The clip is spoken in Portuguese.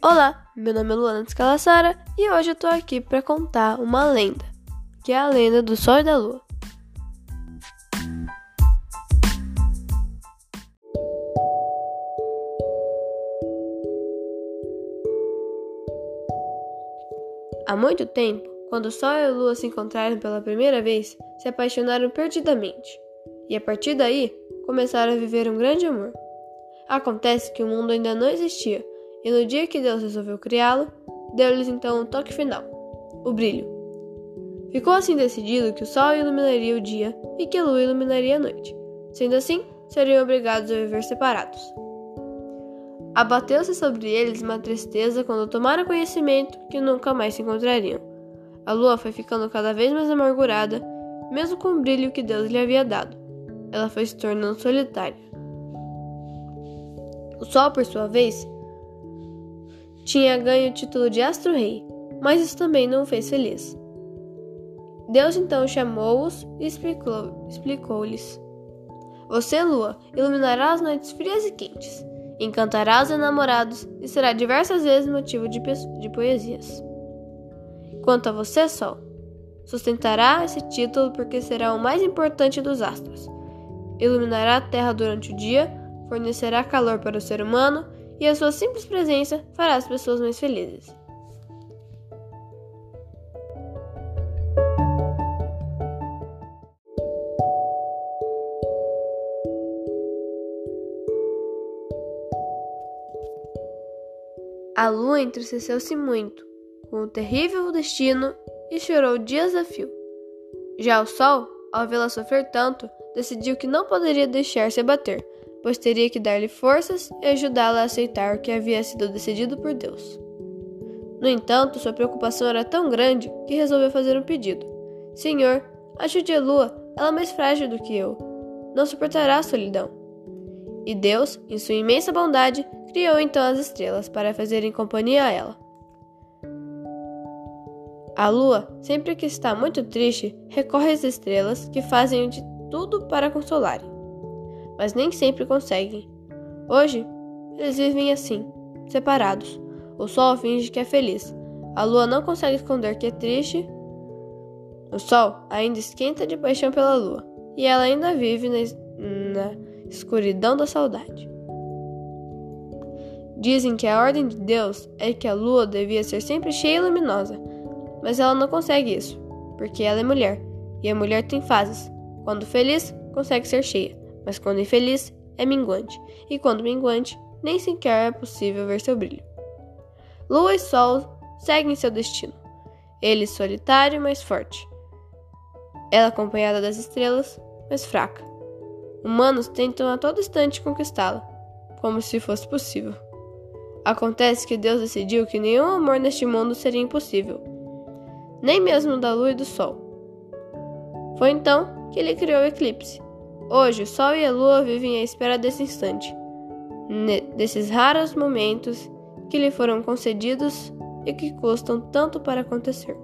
Olá, meu nome é Luana Descalassara e hoje eu tô aqui para contar uma lenda, que é a lenda do Sol e da Lua. Há muito tempo, quando o Sol e a Lua se encontraram pela primeira vez, se apaixonaram perdidamente, e a partir daí começaram a viver um grande amor. Acontece que o mundo ainda não existia, e no dia que Deus resolveu criá-lo, deu-lhes então um toque final: o brilho. Ficou assim decidido que o sol iluminaria o dia e que a lua iluminaria a noite. Sendo assim, seriam obrigados a viver separados. Abateu-se sobre eles uma tristeza quando tomaram conhecimento que nunca mais se encontrariam. A lua foi ficando cada vez mais amargurada, mesmo com o brilho que Deus lhe havia dado. Ela foi se tornando solitária. O sol, por sua vez, tinha ganho o título de astro-rei, mas isso também não o fez feliz. Deus então chamou-os e explicou-lhes: explicou Você, lua, iluminará as noites frias e quentes, encantará os enamorados e será diversas vezes motivo de, de poesias. Quanto a você, sol, sustentará esse título porque será o mais importante dos astros. Iluminará a terra durante o dia, fornecerá calor para o ser humano e a sua simples presença fará as pessoas mais felizes. A lua entristeceu-se muito com o terrível destino e chorou dias a fio. Já o sol, ao vê-la sofrer tanto, decidiu que não poderia deixar-se abater pois teria que dar-lhe forças e ajudá-la a aceitar o que havia sido decidido por Deus. No entanto, sua preocupação era tão grande que resolveu fazer um pedido: Senhor, ajude a lua, ela é mais frágil do que eu. Não suportará a solidão. E Deus, em sua imensa bondade, criou então as estrelas para fazerem companhia a ela. A lua, sempre que está muito triste, recorre às estrelas que fazem de tudo para consolarem mas nem sempre conseguem. Hoje, eles vivem assim, separados. O sol finge que é feliz. A lua não consegue esconder que é triste. O sol ainda esquenta de paixão pela lua, e ela ainda vive na, na escuridão da saudade. Dizem que a ordem de Deus é que a lua devia ser sempre cheia e luminosa, mas ela não consegue isso, porque ela é mulher, e a mulher tem fases. Quando feliz, consegue ser cheia mas quando infeliz, é minguante, e quando minguante, nem sequer é possível ver seu brilho. Lua e Sol seguem seu destino, ele solitário, mas forte. Ela acompanhada das estrelas, mas fraca. Humanos tentam a todo instante conquistá-la, como se fosse possível. Acontece que Deus decidiu que nenhum amor neste mundo seria impossível, nem mesmo da lua e do sol. Foi então que ele criou o eclipse, Hoje, o Sol e a Lua vivem à espera desse instante, desses raros momentos que lhe foram concedidos e que custam tanto para acontecer.